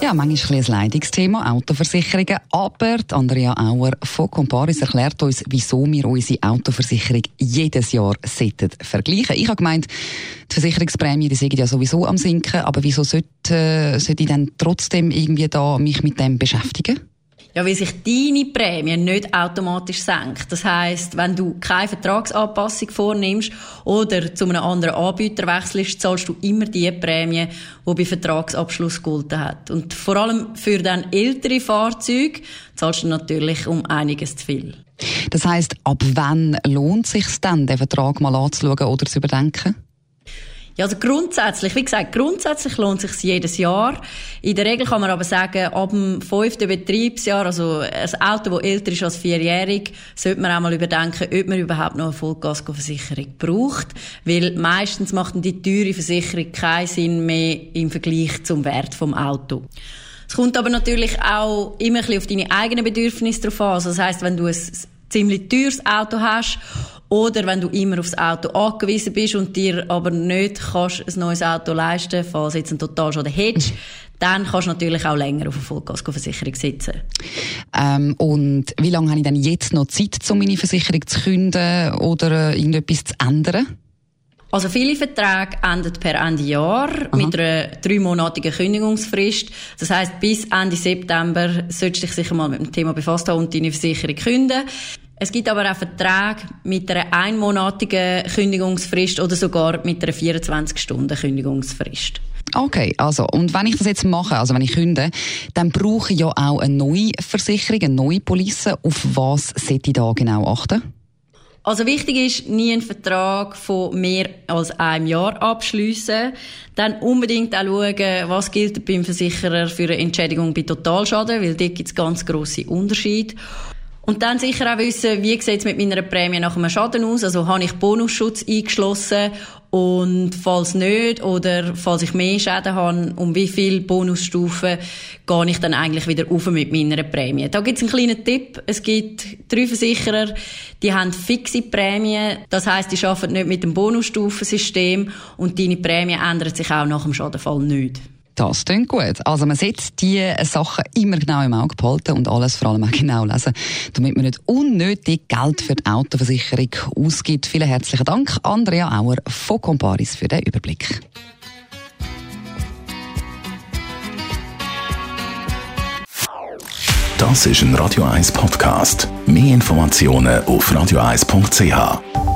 ja, manchmal ein Leidungsthema, Autoversicherungen. Aber Andrea Auer von Comparis erklärt uns, wieso wir unsere Autoversicherung jedes Jahr vergleichen Ich habe gemeint, die Versicherungsprämie, die sind ja sowieso am sinken. Aber wieso sollte, äh, sollte ich dann trotzdem irgendwie da mich mit dem beschäftigen? Ja, weil sich deine Prämie nicht automatisch senkt. Das heißt, wenn du keine Vertragsanpassung vornimmst oder zu einem anderen Anbieter wechselst, zahlst du immer die Prämie, die bei Vertragsabschluss gelten hat. Und vor allem für dann ältere Fahrzeuge zahlst du natürlich um einiges zu viel. Das heißt, ab wann lohnt es sich dann, den Vertrag mal anzuschauen oder zu überdenken? Ja, also grundsätzlich, wie gesagt, grundsätzlich lohnt es sich jedes Jahr. In der Regel kann man aber sagen, ab dem fünften Betriebsjahr, also ein Auto, das älter ist als vierjährig, sollte man auch mal überdenken, ob man überhaupt noch eine Vollkaskoversicherung braucht. Weil meistens macht die teure Versicherung keinen Sinn mehr im Vergleich zum Wert vom Auto. Es kommt aber natürlich auch immer ein bisschen auf deine eigenen Bedürfnisse drauf an. Also das heisst, wenn du ein ziemlich teures Auto hast oder wenn du immer aufs Auto angewiesen bist und dir aber nicht kannst ein neues Auto leisten, falls jetzt ein Totalschaden hättest, dann kannst du natürlich auch länger auf eine Vollkaskoversicherung sitzen. Ähm, und wie lange habe ich denn jetzt noch Zeit, um meine Versicherung zu künden oder äh, irgendetwas zu ändern? Also viele Verträge enden per Ende Jahr Aha. mit einer dreimonatigen Kündigungsfrist. Das heißt, bis Ende September solltest du dich sicher mal mit dem Thema befasst haben und deine Versicherung künden. Es gibt aber auch Verträge mit einer einmonatigen Kündigungsfrist oder sogar mit einer 24-Stunden-Kündigungsfrist. Okay, also, und wenn ich das jetzt mache, also wenn ich künde, dann brauche ich ja auch eine neue Versicherung, eine neue Police. Auf was sollte ich da genau achten? Also wichtig ist, nie einen Vertrag von mehr als einem Jahr abschließen. Dann unbedingt auch schauen, was gilt beim Versicherer für eine Entschädigung bei Totalschaden, weil dort gibt es ganz grosse Unterschiede. Und dann sicher auch wissen, wie sieht es mit meiner Prämie nach einem Schaden aus? Also habe ich Bonusschutz eingeschlossen und falls nicht oder falls ich mehr Schäden habe, um wie viele Bonusstufen gehe ich dann eigentlich wieder auf mit meiner Prämie? Da gibt es einen kleinen Tipp. Es gibt drei Versicherer, die haben fixe Prämien. Das heißt, die arbeiten nicht mit dem Bonusstufensystem und deine Prämie ändert sich auch nach dem Schadenfall nicht. Das klingt gut. Also man sollte die Sachen immer genau im Auge behalten und alles vor allem auch genau lesen, damit man nicht unnötig Geld für die Autoversicherung ausgibt. Vielen herzlichen Dank, Andrea Auer von Comparis, für den Überblick. Das ist ein Radio 1 Podcast. Mehr Informationen auf radio1.ch.